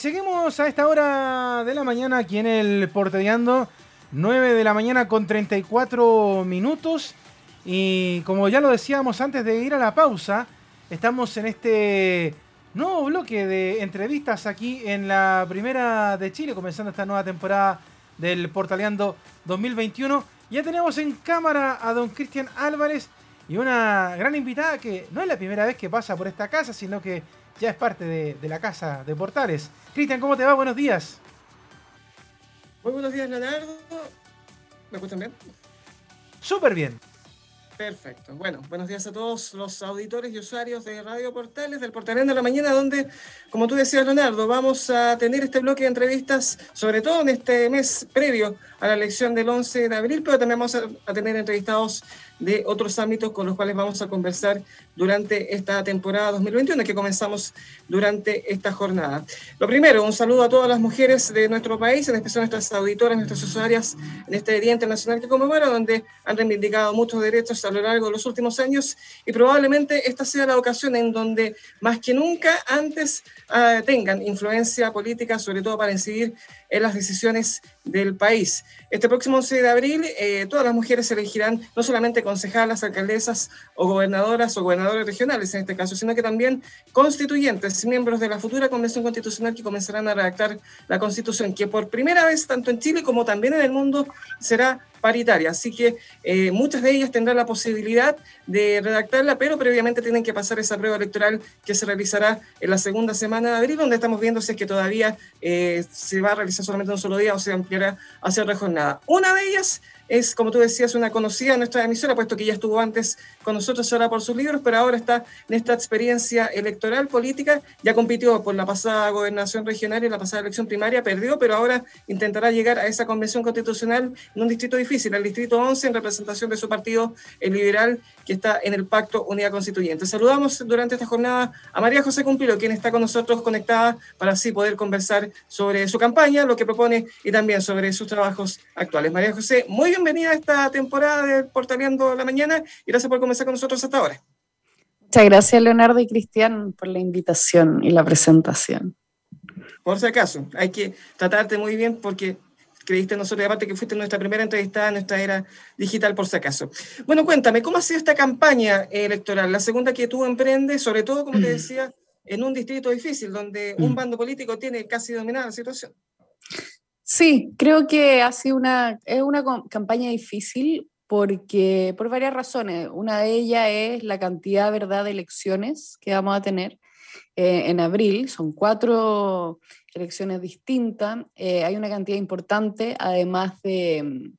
seguimos a esta hora de la mañana aquí en el Porteando, 9 de la mañana con 34 minutos. Y como ya lo decíamos antes de ir a la pausa, estamos en este nuevo bloque de entrevistas aquí en la primera de Chile, comenzando esta nueva temporada del Portaleando 2021. Ya tenemos en cámara a don Cristian Álvarez y una gran invitada que no es la primera vez que pasa por esta casa, sino que ya es parte de, de la casa de Portales. Cristian, ¿cómo te va? Buenos días. Muy buenos días, Leonardo. ¿Me escuchan bien? Súper bien. Perfecto. Bueno, buenos días a todos los auditores y usuarios de Radio Portales, del Portal de la Mañana, donde, como tú decías, Leonardo, vamos a tener este bloque de entrevistas, sobre todo en este mes previo a la elección del 11 de abril, pero también vamos a, tener entrevistados de otros ámbitos con los cuales vamos a conversar durante esta temporada 2021 que comenzamos durante esta jornada. Lo primero, un saludo a todas las mujeres de nuestro país, en especial a nuestras auditoras, nuestras usuarias en este Día Internacional que conmemora, donde han reivindicado muchos derechos a lo largo de los últimos años y probablemente esta sea la ocasión en donde más que nunca antes uh, tengan influencia política, sobre todo para incidir en las decisiones del país. Este próximo 11 de abril, eh, todas las mujeres elegirán no solamente concejalas, alcaldesas o gobernadoras o gobernadores regionales en este caso, sino que también constituyentes, miembros de la futura Convención Constitucional que comenzarán a redactar la Constitución, que por primera vez, tanto en Chile como también en el mundo, será paritaria. Así que eh, muchas de ellas tendrán la posibilidad de redactarla, pero previamente tienen que pasar esa prueba electoral que se realizará en la segunda semana de abril, donde estamos viendo si es que todavía eh, se va a realizar solamente un solo día o se ampliará hacia otra jornada. Una de ellas es, como tú decías, una conocida nuestra emisora, puesto que ya estuvo antes con nosotros ahora por sus libros, pero ahora está en esta experiencia electoral política, ya compitió por la pasada gobernación regional y la pasada elección primaria, perdió, pero ahora intentará llegar a esa convención constitucional en un distrito difícil, el distrito 11, en representación de su partido, el liberal, que está en el Pacto Unidad Constituyente. Saludamos durante esta jornada a María José Cumpilo, quien está con nosotros conectada para así poder conversar sobre su campaña, lo que propone y también sobre sus trabajos actuales. María José, muy bien bienvenida a esta temporada de Portaleando la Mañana y gracias por comenzar con nosotros hasta ahora. Muchas gracias, Leonardo y Cristian, por la invitación y la presentación. Por si acaso, hay que tratarte muy bien porque creíste nosotros, aparte que fuiste nuestra primera entrevistada en nuestra era digital, por si acaso. Bueno, cuéntame, ¿cómo ha sido esta campaña electoral? La segunda que tú emprendes, sobre todo, como te mm. decía, en un distrito difícil, donde un mm. bando político tiene casi dominada la situación. Sí, creo que ha sido una, es una campaña difícil porque por varias razones. Una de ellas es la cantidad ¿verdad? de elecciones que vamos a tener eh, en abril. Son cuatro elecciones distintas. Eh, hay una cantidad importante, además de,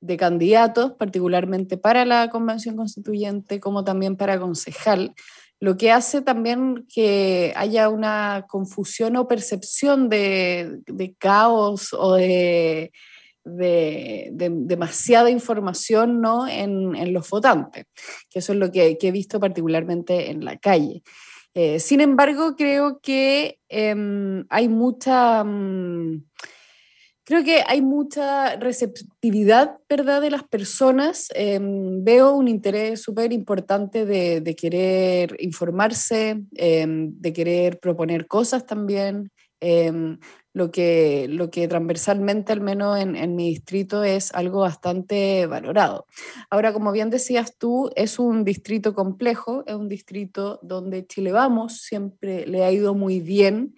de, candidatos, particularmente para la Convención Constituyente como también para concejal lo que hace también que haya una confusión o percepción de, caos o de, demasiada información ¿no? en, los votantes, que eso es lo que, he visto particularmente en la calle. Eh, sin embargo, creo que em, hay mucha... Mm, Creo que hay mucha receptividad, ¿verdad?, de las personas. Em, veo un interés súper importante de, querer informarse, em, de querer proponer cosas también. Em, lo, que, lo que transversalmente, al menos en, en, mi distrito, es algo bastante valorado. Ahora, como bien decías tú, es un distrito complejo, es un distrito donde Chile Vamos siempre le ha ido muy bien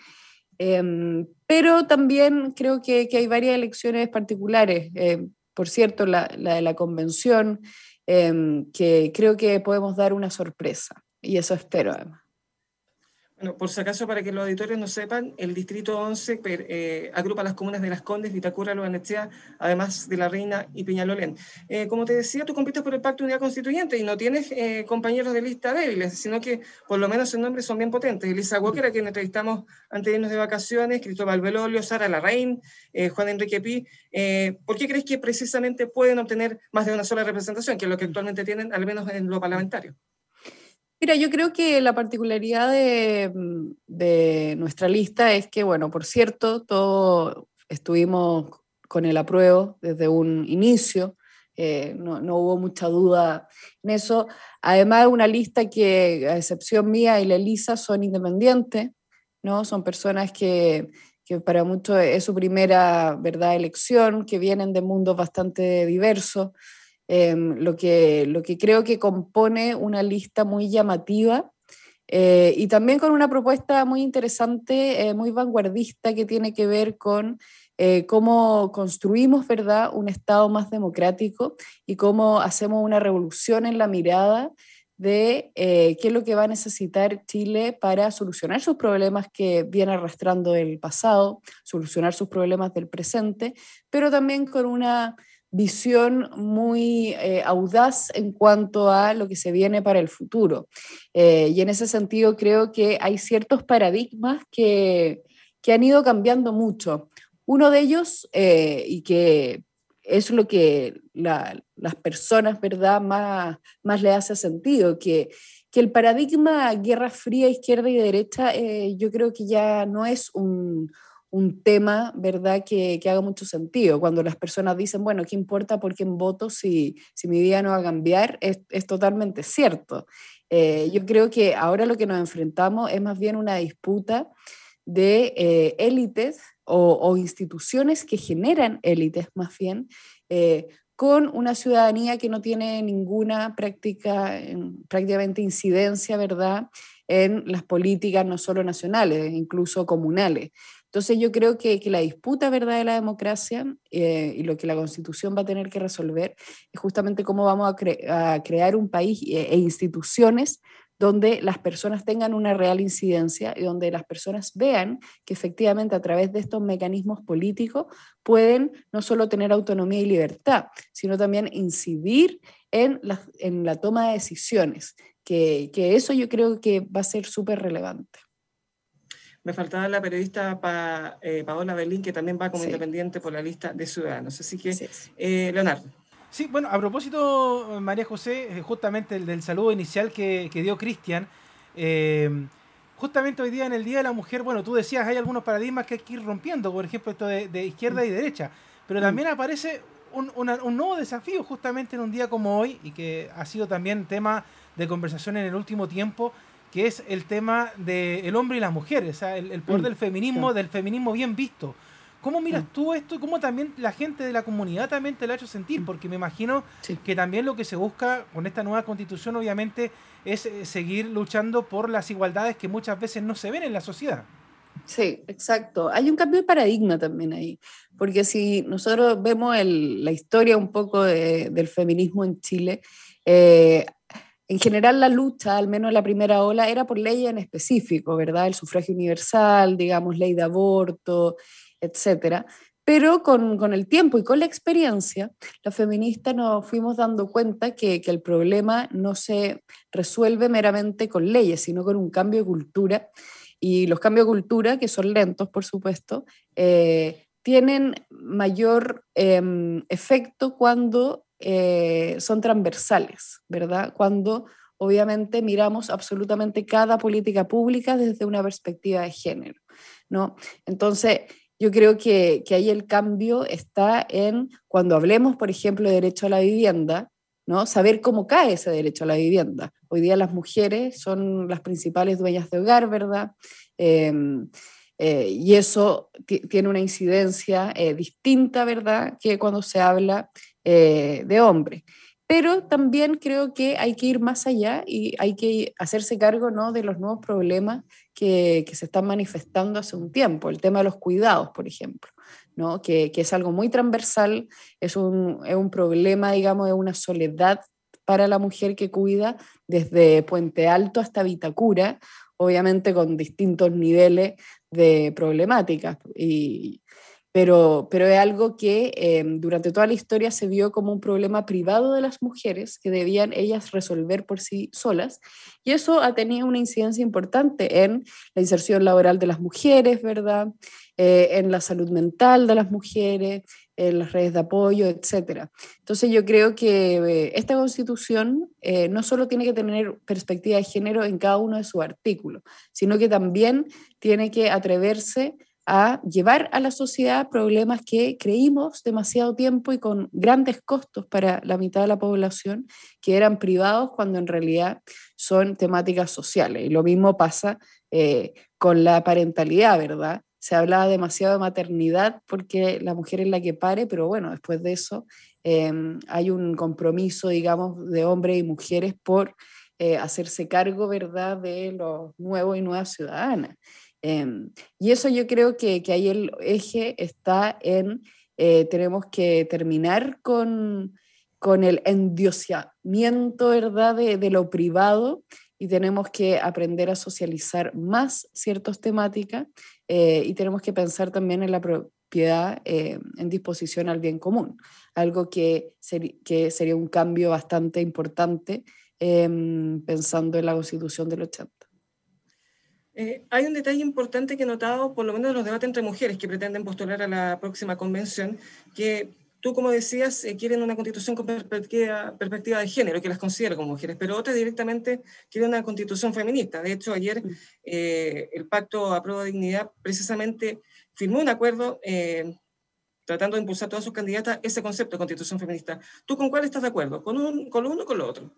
Em, pero también creo que, hay varias elecciones particulares. Eh, por cierto, la, de la convención, em, que creo que podemos dar una sorpresa. Y eso espero además. Bueno, por si acaso, para que los auditores no sepan, el Distrito 11 eh, agrupa las comunas de Las Condes, Vitacura, Loanechea, además de La Reina y Peñalolén. Eh, como te decía, tú compites por el Pacto de Unidad Constituyente y no tienes eh, compañeros de lista débiles, sino que por lo menos en nombre son bien potentes. Elisa Walker, a quien entrevistamos antes de irnos de vacaciones, Cristóbal Belolio, Sara Larraín, Juan Enrique Pi. ¿Por qué crees que precisamente pueden obtener más de una sola representación, que es lo que actualmente tienen, al menos en lo parlamentario? Mira, yo creo que la particularidad de, nuestra lista es que, bueno, por cierto, todos estuvimos con el apruebo desde un inicio, eh, no, hubo mucha duda en eso. Además, una lista que, a excepción mía y la Elisa, son independientes, ¿no? Son personas que, que para muchos es su primera ¿verdad? elección, que vienen de mundos bastante diversos, em, lo, que, lo que creo que compone una lista muy llamativa eh, y también con una propuesta muy interesante, eh, muy vanguardista, que tiene que ver con eh, cómo construimos ¿verdad? un Estado más democrático y cómo hacemos una revolución en la mirada de qué es lo que va a necesitar Chile para solucionar sus problemas que viene arrastrando el pasado, solucionar sus problemas del presente, pero también con una visión muy eh, audaz en cuanto a lo que se viene para el futuro. Eh, y en ese sentido creo que hay ciertos paradigmas que, han ido cambiando mucho. Uno de ellos, eh, y que es lo que las personas, ¿verdad?, más, más le hace sentido, que, que el paradigma guerra fría, izquierda y derecha, yo creo que ya no es un, un tema, ¿verdad?, que, que, haga mucho sentido. Cuando las personas dicen, bueno, ¿qué importa por quién voto si, si mi vida no va a cambiar? Es, es totalmente cierto. Eh, yo creo que ahora lo que nos enfrentamos es más bien una disputa de eh, élites o, o, instituciones que generan élites más bien, eh, con una ciudadanía que no tiene ninguna práctica, prácticamente incidencia, ¿verdad?, en las políticas no solo nacionales, incluso comunales. Entonces yo creo que, que la disputa ¿verdad? de la democracia eh, y lo que la constitución va a tener que resolver es justamente cómo vamos a, crear un país e, e, instituciones donde las personas tengan una real incidencia y donde las personas vean que efectivamente a través de estos mecanismos políticos pueden no solo tener autonomía y libertad, sino también incidir en la, en la toma de decisiones, que, que eso yo creo que va a ser súper relevante. Me faltaba la periodista pa, eh, Paola Berlín, que también va como independiente por la lista de ciudadanos. Así que, eh, Leonardo. Sí, bueno, a propósito, María José, eh, justamente el del saludo inicial que, dio Cristian, justamente hoy día en el Día de la Mujer, bueno, tú decías, hay algunos paradigmas que hay que ir rompiendo, por ejemplo, esto de, izquierda y derecha, pero mm. también aparece un, un, nuevo desafío justamente en un día como hoy y que ha sido también tema de conversación en el último tiempo, que es el tema del hombre y la mujer, o sea, el, poder mm, del feminismo, del feminismo bien visto. ¿Cómo miras mm. tú esto y cómo también la gente de la comunidad también te lo ha hecho sentir? Mm. Porque me imagino que también lo que se busca con esta nueva constitución obviamente es eh, seguir luchando por las igualdades que muchas veces no se ven en la sociedad. Sí, exacto. Hay un cambio de paradigma también ahí, porque si nosotros vemos la historia un poco del feminismo en Chile, eh, en general la lucha, al menos en la primera ola, era por ley en específico, ¿verdad? El sufragio universal, digamos, ley de aborto, etcétera. Pero con, el tiempo y con la experiencia, los feministas nos fuimos dando cuenta que, el problema no se resuelve meramente con leyes, sino con un cambio de cultura. Y los cambios de cultura, que son lentos, por supuesto, eh, tienen mayor em, efecto cuando eh, son transversales, ¿verdad? Cuando obviamente miramos absolutamente cada política pública desde una perspectiva de género, ¿no? Entonces, yo creo que, que ahí el cambio está en cuando hablemos, por ejemplo, de derecho a la vivienda, ¿no? Saber cómo cae ese derecho a la vivienda. Hoy día las mujeres son las principales dueñas de hogar, ¿verdad? Em, eh, y eso tiene una incidencia eh, distinta, ¿verdad?, que cuando se habla eh, de hombre. Pero también creo que hay que ir más allá y hay que hacerse cargo ¿no? de los nuevos problemas que, que, se están manifestando hace un tiempo. El tema de los cuidados, por ejemplo, ¿no? que, que es algo muy transversal, es un, es un problema, digamos, de una soledad para la mujer que cuida desde Puente Alto hasta Vitacura, obviamente con distintos niveles de problemáticas. Y, pero, pero es algo que em, durante toda la historia se vio como un problema privado de las mujeres que debían ellas resolver por sí solas. Y eso ha tenido una incidencia importante en la inserción laboral de las mujeres, ¿verdad? Eh, en la salud mental de las mujeres, en las redes de apoyo, etc. Entonces yo creo que eh, esta constitución eh, no solo tiene que tener perspectiva de género en cada uno de sus artículos, sino que también tiene que atreverse a llevar a la sociedad problemas que creímos demasiado tiempo y con grandes costos para la mitad de la población, que eran privados cuando en realidad son temáticas sociales. Y lo mismo pasa eh, con la parentalidad, ¿verdad? se hablaba demasiado de maternidad porque la mujer es la que pare, pero bueno, después de eso em, hay un compromiso, digamos, de hombres y mujeres por eh, hacerse cargo, ¿verdad?, de los nuevos y nuevas ciudadanas. Em, y eso yo creo que, que, ahí el eje está en, eh, tenemos que terminar con, con el endiosamiento, ¿verdad?, de, de lo privado y tenemos que aprender a socializar más ciertas temáticas eh, y tenemos que pensar también en la propiedad eh, en disposición al bien común, algo que, que sería un cambio bastante importante em, pensando en la constitución del 80. Eh, hay un detalle importante que he notado, por lo menos en los debates entre mujeres que pretenden postular a la próxima convención, que tú, como decías, eh, quieren una constitución con perspectiva, perspectiva, de género, que las considera como mujeres, pero otras directamente quieren una constitución feminista. De hecho, ayer eh, el Pacto a Prueba de Dignidad precisamente firmó un acuerdo eh, tratando de impulsar a todas sus candidatas ese concepto de constitución feminista. ¿Tú con cuál estás de acuerdo? ¿Con, un, con uno o con lo otro?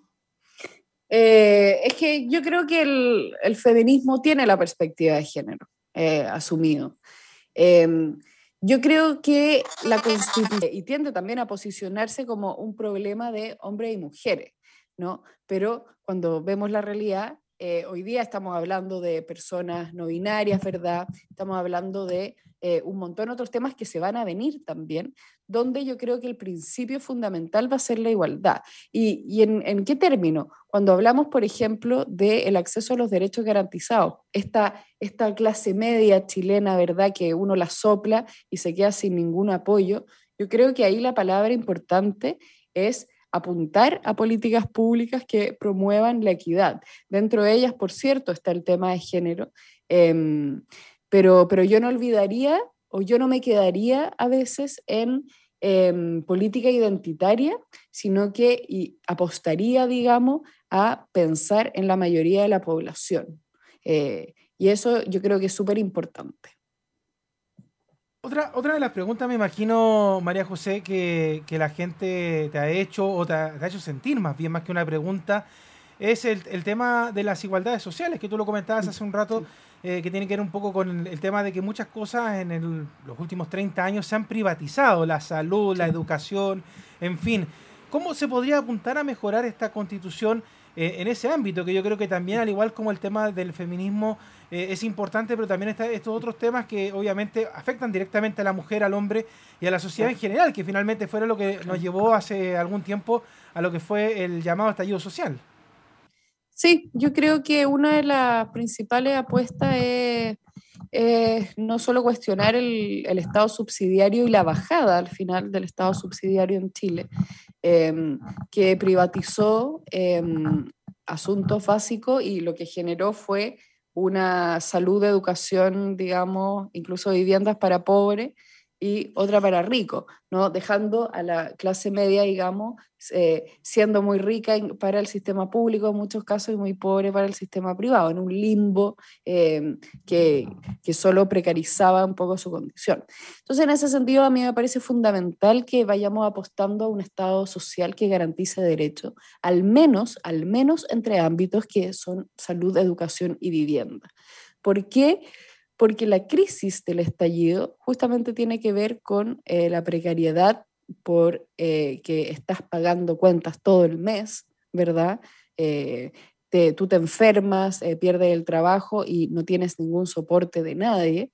Es que yo creo que el, el, feminismo tiene la perspectiva de género asumido. Em, yo creo que la Constitución y tiende también a posicionarse como un problema de hombres y mujeres, ¿no? Pero cuando vemos la realidad, eh, hoy día estamos hablando de personas no binarias, ¿verdad? Estamos hablando de eh, un montón de otros temas que se van a venir también, donde yo creo que el principio fundamental va a ser la igualdad. ¿Y, en, qué término? Cuando hablamos, por ejemplo, del acceso a los derechos garantizados, esta, esta clase media chilena, ¿verdad? Que uno la sopla y se queda sin ningún apoyo, yo creo que ahí la palabra importante es apuntar a políticas públicas que promuevan la equidad. Dentro de ellas, por cierto, está el tema de género, em, pero, pero yo no olvidaría o yo no me quedaría a veces en em, política identitaria, sino que apostaría, digamos, a pensar en la mayoría de la población. Eh, y eso yo creo que es súper importante. Otra, otra de las preguntas, me imagino, María José, que, que la gente te ha hecho o te ha, hecho sentir más bien más que una pregunta, es el, el, tema de las igualdades sociales, que tú lo comentabas hace un rato, eh, que tiene que ver un poco con el, tema de que muchas cosas en el, los últimos 30 años se han privatizado, la salud, la educación, en fin. ¿Cómo se podría apuntar a mejorar esta constitución eh, en ese ámbito? Que yo creo que también, al igual como el tema del feminismo, eh, es importante, pero también está estos otros temas que obviamente afectan directamente a la mujer, al hombre y a la sociedad en general, que finalmente fueron lo que nos llevó hace algún tiempo a lo que fue el llamado estallido social. Sí, yo creo que una de las principales apuestas es, no solo cuestionar el, Estado subsidiario y la bajada al final del Estado subsidiario en Chile, em, que privatizó em, asuntos básicos y lo que generó fue una salud, educación, digamos, incluso viviendas para pobres y otra para ricos, ¿no? dejando a la clase media, digamos, eh, siendo muy rica para el sistema público en muchos casos y muy pobre para el sistema privado, en un limbo em, que, que, solo precarizaba un poco su condición. Entonces, en ese sentido, a mí me parece fundamental que vayamos apostando a un Estado social que garantice derechos, al menos, al menos entre ámbitos que son salud, educación y vivienda. ¿Por qué? porque la crisis del estallido justamente tiene que ver con eh, la precariedad por eh, que estás pagando cuentas todo el mes, ¿verdad? Eh, tú te enfermas, pierdes el trabajo y no tienes ningún soporte de nadie.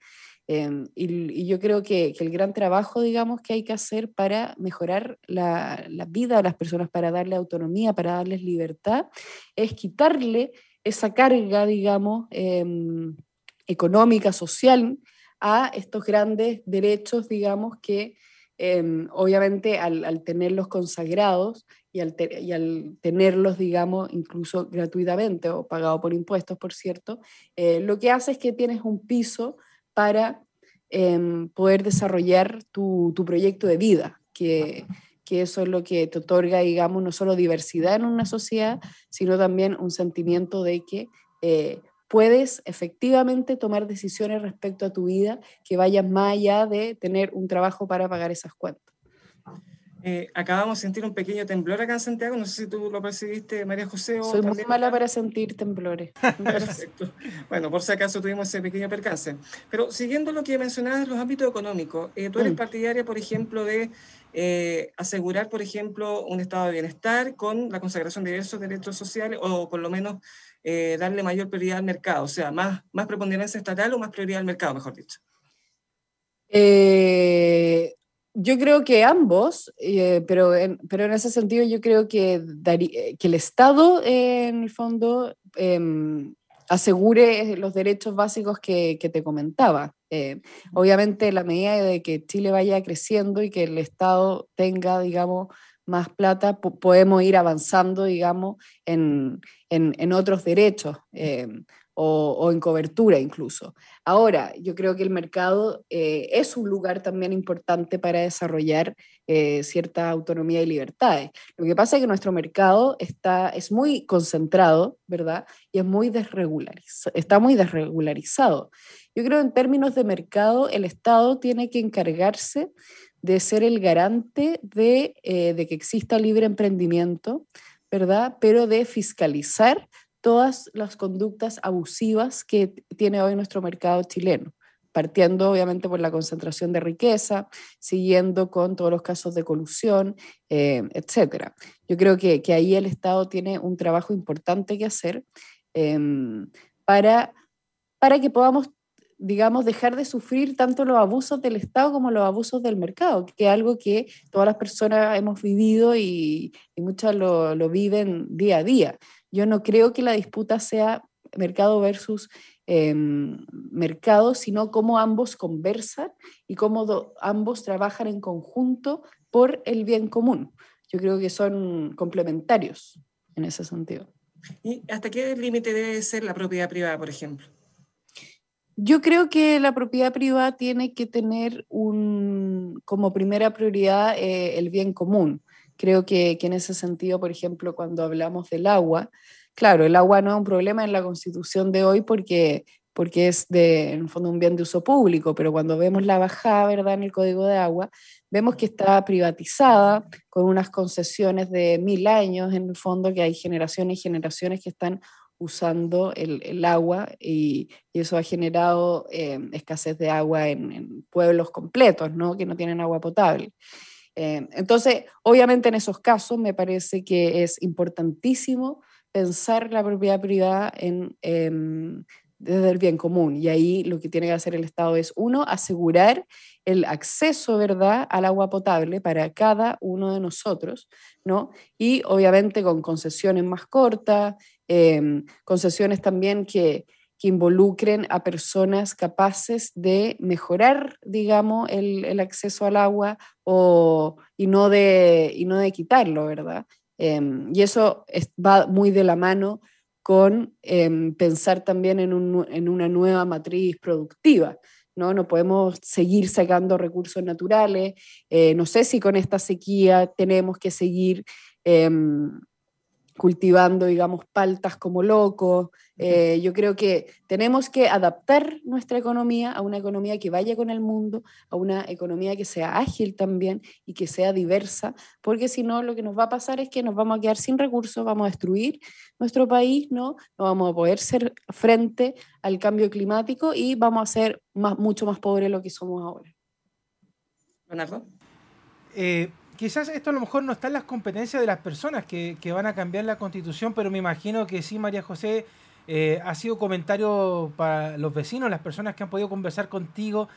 Em, y, yo creo que, el gran trabajo, digamos, que hay que hacer para mejorar la, la vida de las personas, para darle autonomía, para darles libertad, es quitarle esa carga, digamos, em, económica, social, a estos grandes derechos, digamos, que em, obviamente al, tenerlos consagrados y al, tenerlos, digamos, incluso gratuitamente o pagado por impuestos, por cierto, eh, lo que hace es que tienes un piso para em, poder desarrollar tu, proyecto de vida, que, que eso es lo que te otorga, digamos, no solo diversidad en una sociedad, sino también un sentimiento de que eh, puedes efectivamente tomar decisiones respecto a tu vida que vayan más allá de tener un trabajo para pagar esas cuentas. Eh, acabamos de sentir un pequeño temblor acá en Santiago, no sé si tú lo percibiste, María José. Soy muy mala para sentir temblores. Perfecto. Bueno, por si acaso tuvimos ese pequeño percance. Pero siguiendo lo que mencionabas en los ámbitos económicos, eh, tú eres mm. partidaria, por ejemplo, de eh, asegurar, por ejemplo, un estado de bienestar con la consagración de diversos derechos sociales o por lo menos darle mayor prioridad al mercado, o sea, más, más preponderancia estatal o más prioridad al mercado, mejor dicho. Eh, yo creo que ambos, eh, pero, en, pero en ese sentido yo creo que, eh, que el Estado, eh, en el fondo, em, asegure los derechos básicos que, que te comentaba. obviamente, la medida de que Chile vaya creciendo y que el Estado tenga, digamos, más plata, podemos ir avanzando, digamos, en, en, otros derechos em, o, en cobertura incluso. Ahora, yo creo que el mercado eh, es un lugar también importante para desarrollar eh, cierta autonomía y libertades. Lo que pasa es que nuestro mercado está, es muy concentrado, ¿verdad? Y es muy desregularizado, está muy desregularizado. Yo creo en términos de mercado, el Estado tiene que encargarse de ser el garante de, eh, de que exista libre emprendimiento, ¿verdad? Pero de fiscalizar todas las conductas abusivas que tiene hoy nuestro mercado chileno, partiendo obviamente por la concentración de riqueza, siguiendo con todos los casos de colusión, eh, etc. Yo creo que, que, ahí el Estado tiene un trabajo importante que hacer em, para, para que podamos digamos, dejar de sufrir tanto los abusos del Estado como los abusos del mercado, que es algo que todas las personas hemos vivido y, y muchas lo, lo, viven día a día. Yo no creo que la disputa sea mercado versus em, mercado, sino cómo ambos conversan y cómo ambos trabajan en conjunto por el bien común. Yo creo que son complementarios en ese sentido. ¿Y hasta qué límite debe ser la propiedad privada, por ejemplo? Yo creo que la propiedad privada tiene que tener un, como primera prioridad eh, el bien común. Creo que, en ese sentido, por ejemplo, cuando hablamos del agua, claro, el agua no es un problema en la constitución de hoy porque, porque es de, en el fondo un bien de uso público, pero cuando vemos la bajada, ¿verdad?, en el código de agua, vemos que está privatizada con unas concesiones de mil años, en el fondo, que hay generaciones y generaciones que están usando el, agua y, eso ha generado eh, escasez de agua en, en, pueblos completos, ¿no? que no tienen agua potable. Eh, entonces, obviamente en esos casos me parece que es importantísimo pensar la propiedad privada en, em, desde el bien común. Y ahí lo que tiene que hacer el Estado es, uno, asegurar el acceso, ¿verdad?, al agua potable para cada uno de nosotros, ¿no? Y obviamente con concesiones más cortas, em, concesiones también que, que involucren a personas capaces de mejorar, digamos, el, acceso al agua o, y, no de, y no de quitarlo, ¿verdad? Em, y eso va muy de la mano con em, pensar también en, una nueva matriz productiva. ¿no? no podemos seguir sacando recursos naturales. Eh, no sé si con esta sequía tenemos que seguir cultivando, digamos, paltas como locos. Eh, yo creo que tenemos que adaptar nuestra economía a una economía que vaya con el mundo, a una economía que sea ágil también y que sea diversa, porque si no, lo que nos va a pasar es que nos vamos a quedar sin recursos, vamos a destruir nuestro país, ¿no? No vamos a poder ser frente al cambio climático y vamos a ser más, mucho más pobres de lo que somos ahora. Leonardo. Eh, quizás esto a lo mejor no está en las competencias de las personas que, van a cambiar la constitución, pero me imagino que sí, María José, eh, ha sido comentario para los vecinos, las personas que han podido conversar contigo.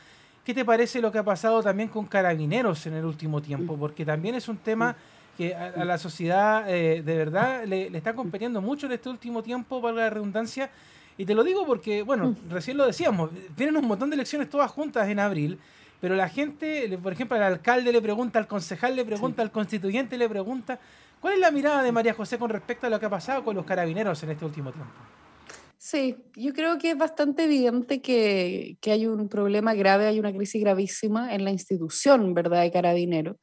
¿Qué te parece lo que ha pasado también con carabineros en el último tiempo? Porque también es un tema que a, la sociedad eh, de verdad le, está competiendo mucho en este último tiempo, para la redundancia. Y te lo digo porque, bueno, recién lo decíamos, vienen un montón de elecciones todas juntas en abril pero la gente, por ejemplo, al alcalde le pregunta, al concejal le pregunta, al constituyente le pregunta. ¿Cuál es la mirada de María José con respecto a lo que ha pasado con los carabineros en este último tiempo? Sí, yo creo que es bastante evidente que, que hay un problema grave, hay una crisis gravísima en la institución, ¿verdad?, de carabineros.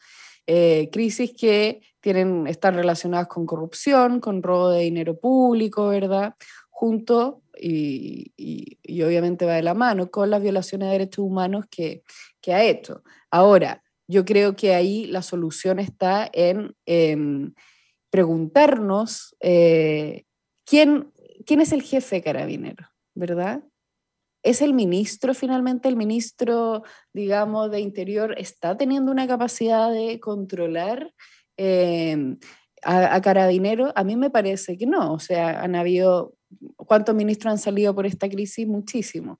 Eh, crisis que tienen, están relacionadas con corrupción, con robo de dinero público, ¿verdad? Junto, y, y, y obviamente va de la mano, con las violaciones de derechos humanos que, que ha hecho. Ahora, yo creo que ahí la solución está en em, preguntarnos eh, ¿quién, quién es el jefe de Carabineros, ¿verdad? ¿Es el ministro finalmente? ¿El ministro, digamos, de Interior está teniendo una capacidad de controlar em, a, a Carabineros? A mí me parece que no. O sea, han habido, ¿cuántos ministros han salido por esta crisis? Muchísimos.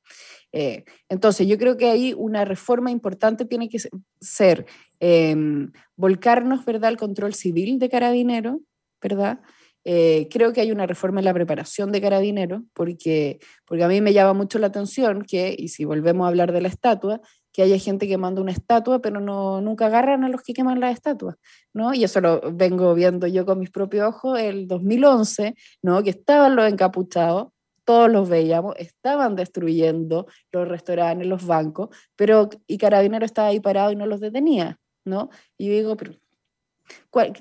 Eh, entonces, yo creo que ahí una reforma importante tiene que ser em, volcarnos, ¿verdad?, al control civil de Carabineros, ¿verdad? Eh, creo que hay una reforma en la preparación de carabineros, porque, porque a mí me llama mucho la atención que, y si volvemos a hablar de la estatua, que haya gente que manda una estatua, pero no, nunca agarran a los que queman las estatuas, ¿no? Y eso lo vengo viendo yo con mis propios ojos el 2011, ¿no? Que estaban los encapuchados, todos los veíamos, estaban destruyendo los restaurantes, los bancos, pero y Carabinero estaba ahí parado y no los detenía, ¿no? Y yo digo, pero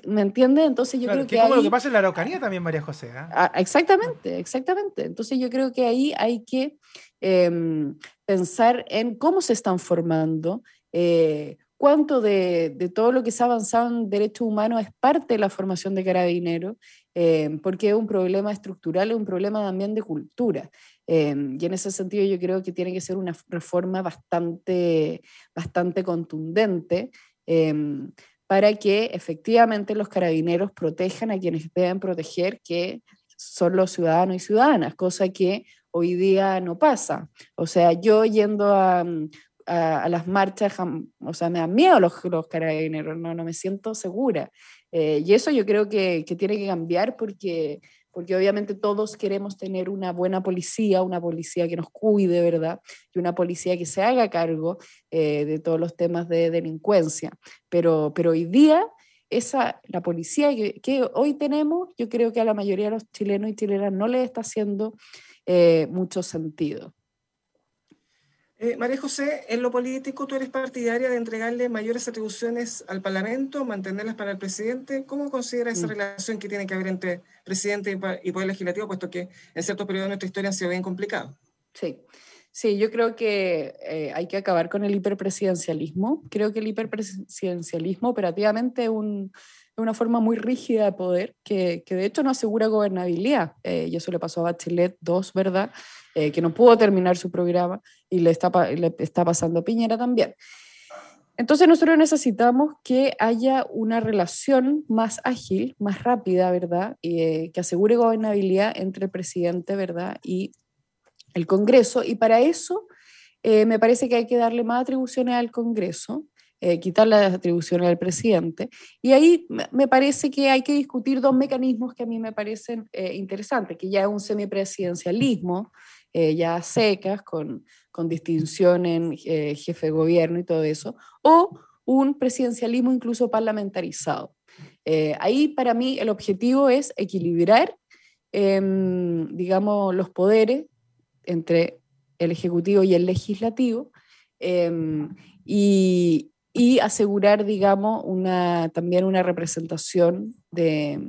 ¿Me entiende? Entonces yo creo que. Es como lo que pasa en la Araucanía también, María José. ¿ah? Ah, exactamente, exactamente. Entonces yo creo que ahí hay que em, pensar en cómo se están formando, eh, cuánto de, de, todo lo que se ha avanzado en derechos humanos es parte de la formación de carabineros, em, porque es un problema estructural, es un problema también de cultura. Em, y en ese sentido yo creo que tiene que ser una reforma bastante, bastante contundente para que efectivamente los carabineros protejan a quienes deben proteger, que son los ciudadanos y ciudadanas, cosa que hoy día no pasa. O sea, yo yendo a, las marchas, o sea, me dan miedo los, los carabineros, no, no me siento segura. Eh, y eso yo creo que, que tiene que cambiar porque porque obviamente todos queremos tener una buena policía, una policía que nos cuide, ¿verdad? Y una policía que se haga cargo eh, de todos los temas de delincuencia. Pero, pero hoy día, esa, la policía que, que, hoy tenemos, yo creo que a la mayoría de los chilenos y chilenas no le está haciendo eh, mucho sentido. Eh, María José, en lo político, ¿tú eres partidaria de entregarle mayores atribuciones al Parlamento, mantenerlas para el presidente? ¿Cómo considera esa mm. relación que tiene que haber entre presidente y poder legislativo, puesto que en ciertos periodos de nuestra historia han sido bien complicado? Sí. Sí, yo creo que eh, hay que acabar con el hiperpresidencialismo. Creo que el hiperpresidencialismo operativamente es una forma muy rígida de poder que, que de hecho no asegura gobernabilidad. Eh, y eso le pasó a Bachelet 2, ¿verdad? Eh, que no pudo terminar su programa y le está, le está pasando a Piñera también. Entonces nosotros necesitamos que haya una relación más ágil, más rápida, ¿verdad? Eh, que asegure gobernabilidad entre el presidente, ¿verdad? Y el Congreso. Y para eso eh, me parece que hay que darle más atribuciones al Congreso, quitar las atribuciones al presidente. Y ahí me parece que hay que discutir dos mecanismos que a mí me parecen interesantes, que ya un semipresidencialismo, eh, ya secas, con, con distinción en eh, jefe de gobierno y todo eso, o un presidencialismo incluso parlamentarizado. Eh, ahí para mí el objetivo es equilibrar, em, digamos, los poderes entre el Ejecutivo y el Legislativo em, y, asegurar, digamos, una, también una representación de,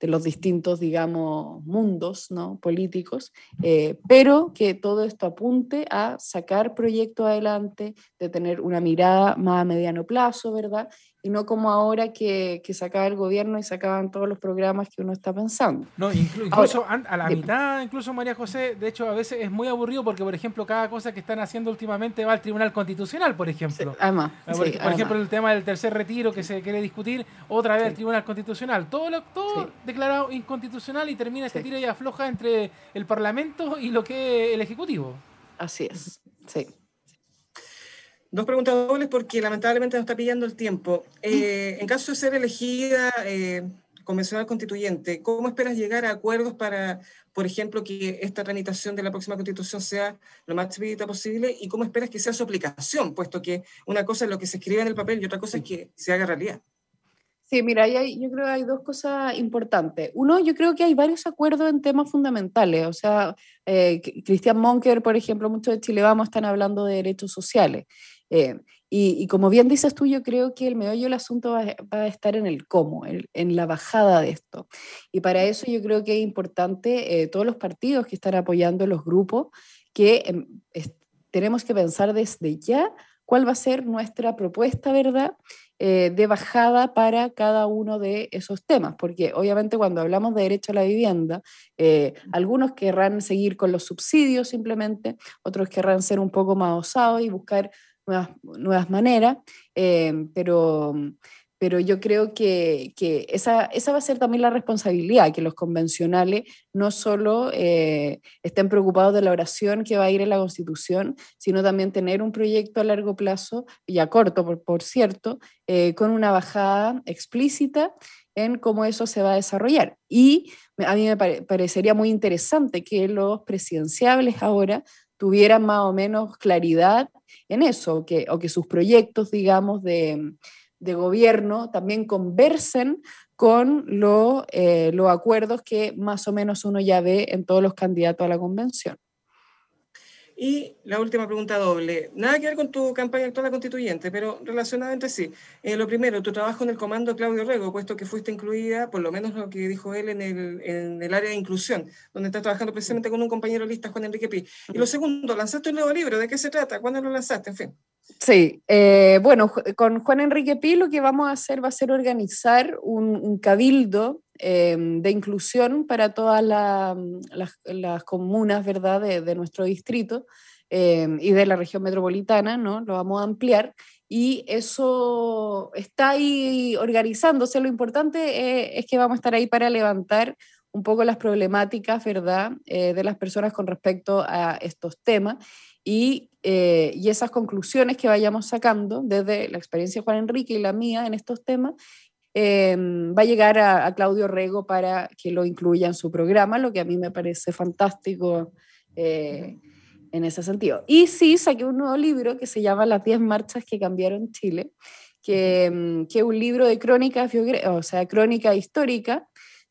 de los distintos, digamos, mundos ¿no? políticos, eh, pero que todo esto apunte a sacar proyectos adelante, de tener una mirada más a mediano plazo, ¿verdad? Y no como ahora que, que sacaba el gobierno y sacaban todos los programas que uno está pensando. No, incluso a la mitad, incluso María José, de hecho a veces es muy aburrido porque, por ejemplo, cada cosa que están haciendo últimamente va al Tribunal Constitucional, por ejemplo. además, ah, por, ejemplo, el tema del tercer retiro que se quiere discutir, otra vez al Tribunal Constitucional. Todo, lo, todo declarado inconstitucional y termina este tiro y afloja entre el Parlamento y lo que es el Ejecutivo. Así es, sí. Dos preguntas dobles porque lamentablemente nos está pillando el tiempo. Eh, en caso de ser elegida eh, convencional constituyente, ¿cómo esperas llegar a acuerdos para, por ejemplo, que esta tramitación de la próxima constitución sea lo más expedita posible? ¿Y cómo esperas que sea su aplicación, puesto que una cosa es lo que se escribe en el papel y otra cosa es que se haga realidad? Sí, mira, hay, yo creo que hay dos cosas importantes. Uno, yo creo que hay varios acuerdos en temas fundamentales. O sea, eh, Cristian Monker, por ejemplo, muchos de Chile Vamos están hablando de derechos sociales. Eh, y, como bien dices tú, yo creo que el meollo del asunto va, a estar en el cómo, en, la bajada de esto. Y para eso yo creo que es importante eh, todos los partidos que están apoyando los grupos, que em, tenemos que pensar desde ya cuál va a ser nuestra propuesta, ¿verdad? Eh, de bajada para cada uno de esos temas, porque obviamente cuando hablamos de derecho a la vivienda, eh, algunos querrán seguir con los subsidios simplemente, otros querrán ser un poco más osados y buscar nuevas, nuevas maneras, eh, pero pero yo creo que, esa, esa, va a ser también la responsabilidad, que los convencionales no solo eh, estén preocupados de la oración que va a ir en la Constitución, sino también tener un proyecto a largo plazo, y a corto, por, por cierto, eh, con una bajada explícita en cómo eso se va a desarrollar. Y a mí me parecería muy interesante que los presidenciables ahora tuvieran más o menos claridad en eso, que, o que sus proyectos, digamos, de de gobierno también conversen con eh, los acuerdos que más o menos uno ya ve en todos los candidatos a la convención. Y la última pregunta doble. Nada que ver con tu campaña actual constituyente, pero relacionada entre sí. Eh, lo primero, tu trabajo en el comando Claudio Rego, puesto que fuiste incluida, por lo menos lo que dijo él, en el, en el área de inclusión, donde estás trabajando precisamente con un compañero lista, Juan Enrique Pi. Y lo segundo, lanzaste un nuevo libro. ¿De qué se trata? ¿Cuándo lo lanzaste? En fin. Sí, eh, bueno, con Juan Enrique Pi lo que vamos a hacer va a ser organizar un, cabildo em, de inclusión para todas las, comunas ¿verdad? De, nuestro distrito em, y de la región metropolitana, ¿no? Lo vamos a ampliar y eso está ahí organizándose. Lo importante eh, es que vamos a estar ahí para levantar un poco las problemáticas, ¿verdad?, eh, de las personas con respecto a estos temas eh, y, esas conclusiones que vayamos sacando desde la experiencia de Juan Enrique y la mía en estos temas, em, va a llegar a, Claudio Rego para que lo incluya en su programa, lo que a mí me parece fantástico eh, en ese sentido. Y sí, saqué un nuevo libro que se llama Las 10 marchas que cambiaron Chile, que, em, es un libro de crónica, o sea, crónica histórica,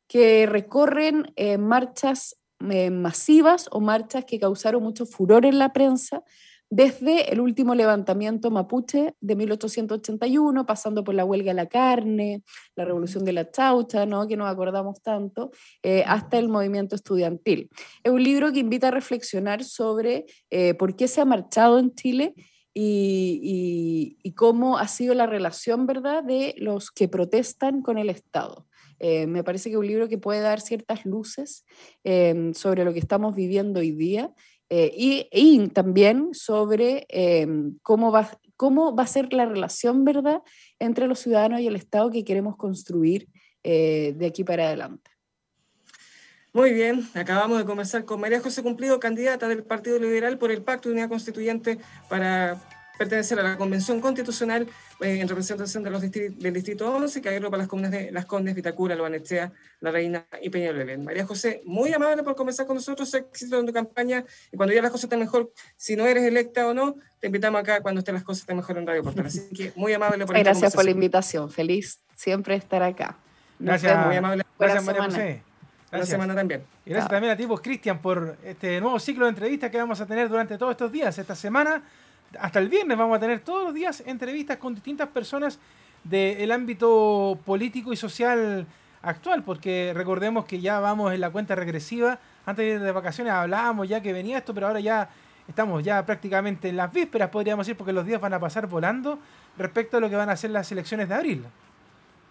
que recorren eh, marchas eh, masivas o marchas que causaron mucho furor en la prensa, desde el último levantamiento mapuche de 1881, pasando por la huelga de la carne, la revolución de la chaucha, ¿no? que nos acordamos tanto, eh, hasta el movimiento estudiantil. Es un libro que invita a reflexionar sobre eh, por qué se ha marchado en Chile y, y, cómo ha sido la relación ¿verdad? de los que protestan con el Estado. Eh, me parece que es un libro que puede dar ciertas luces sobre lo que estamos viviendo hoy día eh, y, también sobre em, cómo, va, cómo va a ser la relación, ¿verdad?, entre los ciudadanos y el Estado que queremos construir eh, de aquí para adelante. Muy bien, acabamos de conversar con María José Cumplido, candidata del Partido Liberal por el Pacto de Unidad Constituyente para pertenecer a la Convención Constitucional eh, en representación de los del Distrito 11, que agrupa las comunas de Las Condes, Vitacura, Loanechea, La Reina y Peñalolén. María José, muy amable por conversar con nosotros, éxito en tu campaña, y cuando ya las cosas estén mejor, si no eres electa o no, te invitamos acá cuando estén las cosas estén mejor en Radio Portal. Así que muy amable por Gracias por la invitación, feliz siempre estar acá. Gracias, muy amable. Gracias, María José. Gracias. semana también. Y gracias también a ti, Cristian, por este nuevo ciclo de entrevistas que vamos a tener durante todos estos días. Esta semana hasta el viernes vamos a tener todos los días entrevistas con distintas personas del ámbito político y social actual, porque recordemos que ya vamos en la cuenta regresiva. Antes de vacaciones hablábamos ya que venía esto, pero ahora ya estamos ya prácticamente en las vísperas, podríamos decir, porque los días van a pasar volando respecto a lo que van a ser las elecciones de abril.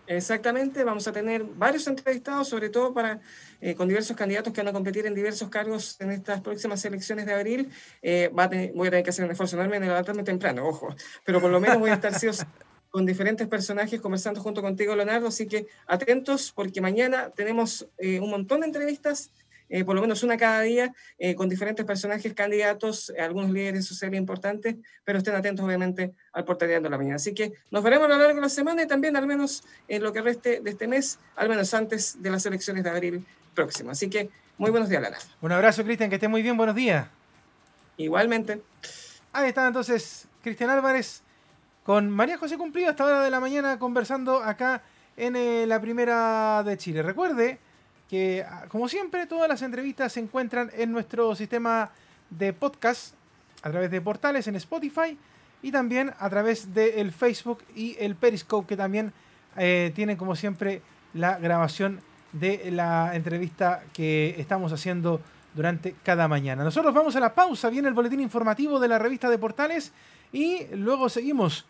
Exactamente, vamos a tener varios entrevistados, sobre todo para, eh, con diversos candidatos que van a competir en diversos cargos en estas próximas elecciones de abril. Eh, va a voy a tener que hacer un esfuerzo enorme en levantarme temprano, ojo, pero por lo menos voy a estar con diferentes personajes conversando junto contigo, Leonardo, así que atentos porque mañana tenemos eh, un montón de entrevistas eh, por lo menos una cada día, eh, con diferentes personajes candidatos, eh, algunos líderes sociales importantes, pero estén atentos obviamente al portaleando de la mañana. Así que nos veremos a lo largo de la semana y también al menos en lo que reste de este mes, al menos antes de las elecciones de abril próximo. Así que muy buenos días, Lara. Un abrazo, Cristian, que esté muy bien, buenos días. Igualmente. Ahí está entonces Cristian Álvarez con María José Cumplido esta hora de la mañana conversando acá en la primera de Chile. Recuerde que ah, como siempre todas las entrevistas se encuentran en nuestro sistema de podcast a través de portales en Spotify y también a través del Facebook y el Periscope que también eh, tienen como siempre la grabación de la entrevista que estamos haciendo durante cada mañana. Nosotros vamos a la pausa, viene el boletín informativo de la revista de portales Y luego seguimos